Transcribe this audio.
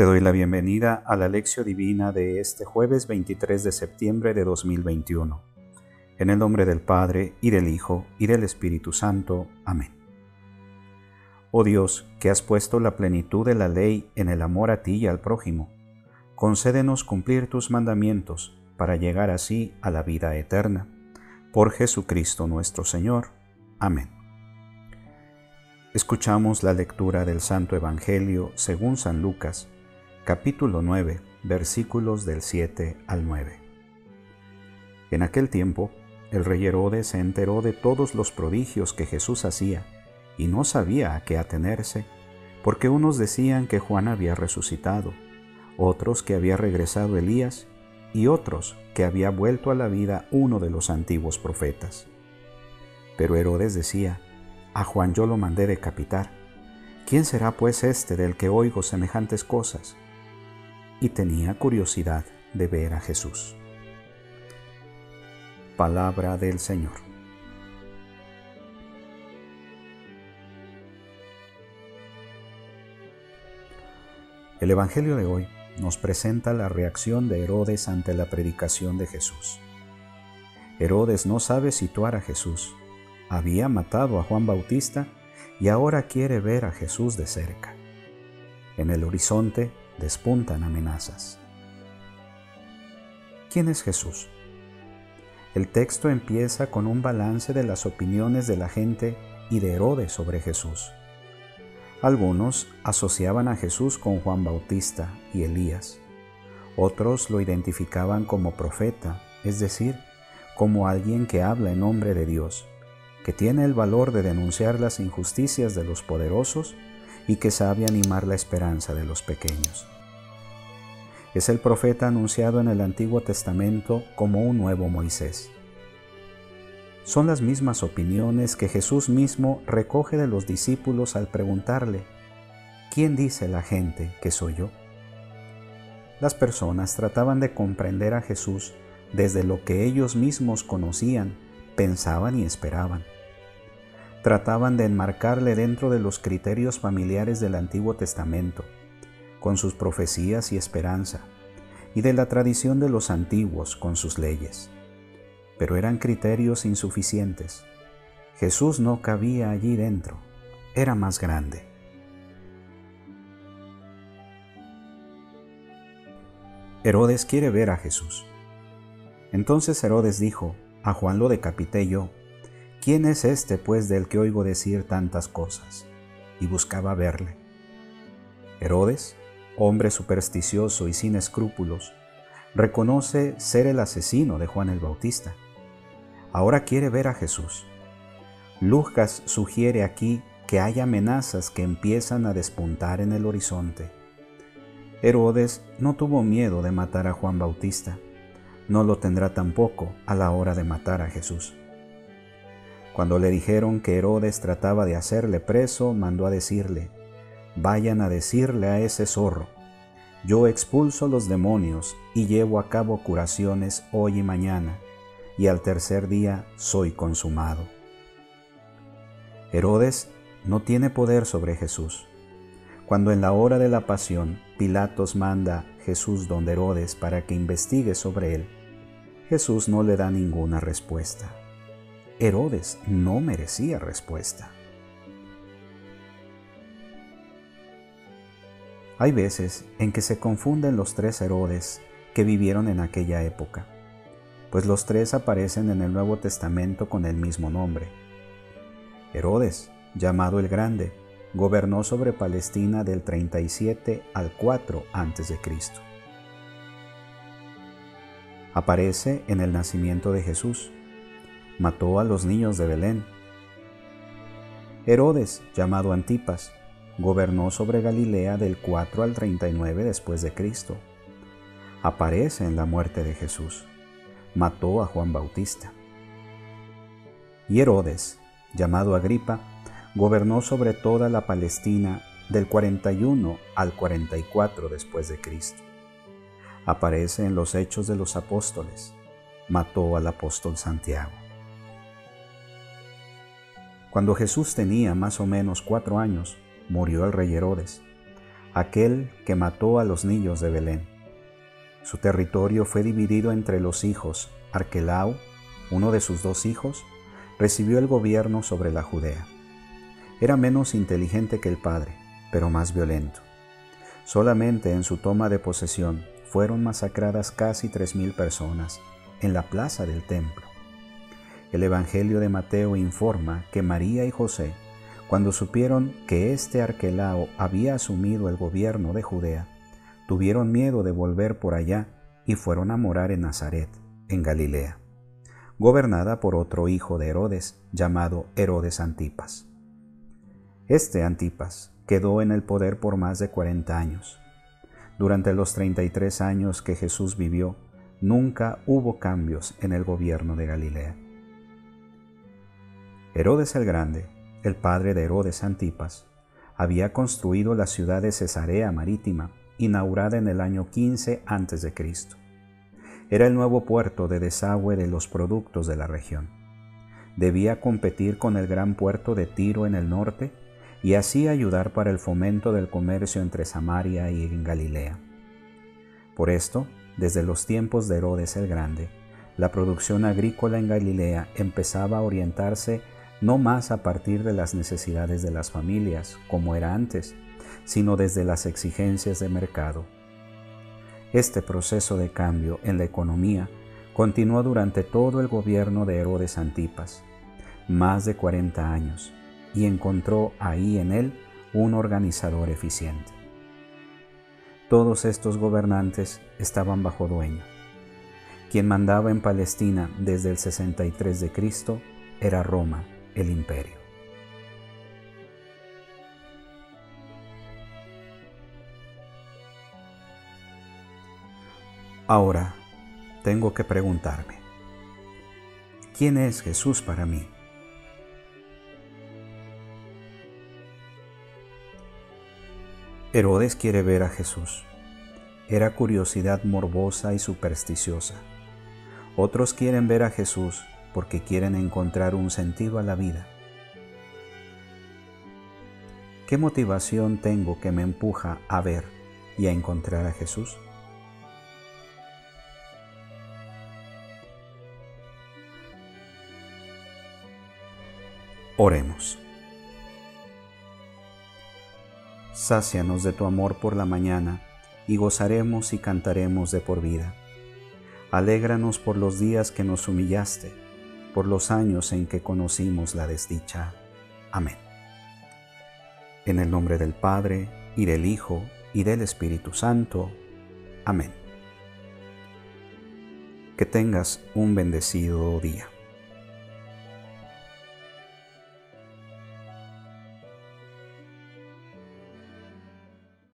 Te doy la bienvenida a la lección divina de este jueves 23 de septiembre de 2021. En el nombre del Padre, y del Hijo, y del Espíritu Santo. Amén. Oh Dios, que has puesto la plenitud de la ley en el amor a ti y al prójimo, concédenos cumplir tus mandamientos para llegar así a la vida eterna. Por Jesucristo nuestro Señor. Amén. Escuchamos la lectura del Santo Evangelio según San Lucas capítulo 9, versículos del 7 al 9. En aquel tiempo, el rey Herodes se enteró de todos los prodigios que Jesús hacía y no sabía a qué atenerse, porque unos decían que Juan había resucitado, otros que había regresado Elías y otros que había vuelto a la vida uno de los antiguos profetas. Pero Herodes decía, a Juan yo lo mandé decapitar. ¿Quién será pues este del que oigo semejantes cosas? Y tenía curiosidad de ver a Jesús. Palabra del Señor. El Evangelio de hoy nos presenta la reacción de Herodes ante la predicación de Jesús. Herodes no sabe situar a Jesús. Había matado a Juan Bautista y ahora quiere ver a Jesús de cerca. En el horizonte despuntan amenazas. ¿Quién es Jesús? El texto empieza con un balance de las opiniones de la gente y de Herodes sobre Jesús. Algunos asociaban a Jesús con Juan Bautista y Elías. Otros lo identificaban como profeta, es decir, como alguien que habla en nombre de Dios, que tiene el valor de denunciar las injusticias de los poderosos y que sabe animar la esperanza de los pequeños. Es el profeta anunciado en el Antiguo Testamento como un nuevo Moisés. Son las mismas opiniones que Jesús mismo recoge de los discípulos al preguntarle, ¿quién dice la gente que soy yo? Las personas trataban de comprender a Jesús desde lo que ellos mismos conocían, pensaban y esperaban trataban de enmarcarle dentro de los criterios familiares del Antiguo Testamento, con sus profecías y esperanza, y de la tradición de los antiguos con sus leyes. Pero eran criterios insuficientes. Jesús no cabía allí dentro, era más grande. Herodes quiere ver a Jesús. Entonces Herodes dijo, a Juan lo decapité yo ¿Quién es este, pues, del que oigo decir tantas cosas? Y buscaba verle. Herodes, hombre supersticioso y sin escrúpulos, reconoce ser el asesino de Juan el Bautista. Ahora quiere ver a Jesús. Lucas sugiere aquí que hay amenazas que empiezan a despuntar en el horizonte. Herodes no tuvo miedo de matar a Juan Bautista, no lo tendrá tampoco a la hora de matar a Jesús. Cuando le dijeron que Herodes trataba de hacerle preso, mandó a decirle, vayan a decirle a ese zorro, yo expulso los demonios y llevo a cabo curaciones hoy y mañana, y al tercer día soy consumado. Herodes no tiene poder sobre Jesús. Cuando en la hora de la pasión Pilatos manda Jesús donde Herodes para que investigue sobre él, Jesús no le da ninguna respuesta. Herodes no merecía respuesta. Hay veces en que se confunden los tres Herodes que vivieron en aquella época, pues los tres aparecen en el Nuevo Testamento con el mismo nombre. Herodes, llamado el Grande, gobernó sobre Palestina del 37 al 4 a.C. Aparece en el nacimiento de Jesús mató a los niños de Belén. Herodes, llamado Antipas, gobernó sobre Galilea del 4 al 39 después de Cristo. Aparece en la muerte de Jesús. Mató a Juan Bautista. Y Herodes, llamado Agripa, gobernó sobre toda la Palestina del 41 al 44 después de Cristo. Aparece en los Hechos de los Apóstoles. Mató al apóstol Santiago. Cuando Jesús tenía más o menos cuatro años, murió el rey Herodes. aquel que mató a los niños de Belén. Su territorio fue dividido entre los hijos. Arquelau, uno de sus dos hijos, recibió el gobierno sobre la Judea. Era menos inteligente que el padre, pero más violento. Solamente en su toma de posesión fueron masacradas casi 3.000 personas en la plaza del templo. El Evangelio de Mateo informa que María y José, cuando supieron que este Arquelao había asumido el gobierno de Judea, tuvieron miedo de volver por allá y fueron a morar en Nazaret, en Galilea, gobernada por otro hijo de Herodes llamado Herodes Antipas. Este Antipas quedó en el poder por más de 40 años. Durante los 33 años que Jesús vivió, nunca hubo cambios en el gobierno de Galilea. Herodes el Grande, el padre de Herodes Antipas, había construido la ciudad de Cesarea Marítima, inaugurada en el año 15 a.C. Era el nuevo puerto de desagüe de los productos de la región. Debía competir con el gran puerto de Tiro en el norte y así ayudar para el fomento del comercio entre Samaria y Galilea. Por esto, desde los tiempos de Herodes el Grande, la producción agrícola en Galilea empezaba a orientarse no más a partir de las necesidades de las familias, como era antes, sino desde las exigencias de mercado. Este proceso de cambio en la economía continuó durante todo el gobierno de Herodes Antipas, más de 40 años, y encontró ahí en él un organizador eficiente. Todos estos gobernantes estaban bajo dueño. Quien mandaba en Palestina desde el 63 de Cristo era Roma, el imperio. Ahora tengo que preguntarme, ¿quién es Jesús para mí? Herodes quiere ver a Jesús. Era curiosidad morbosa y supersticiosa. Otros quieren ver a Jesús porque quieren encontrar un sentido a la vida. ¿Qué motivación tengo que me empuja a ver y a encontrar a Jesús? Oremos. Sácianos de tu amor por la mañana, y gozaremos y cantaremos de por vida. Alégranos por los días que nos humillaste, por los años en que conocimos la desdicha. Amén. En el nombre del Padre, y del Hijo, y del Espíritu Santo. Amén. Que tengas un bendecido día.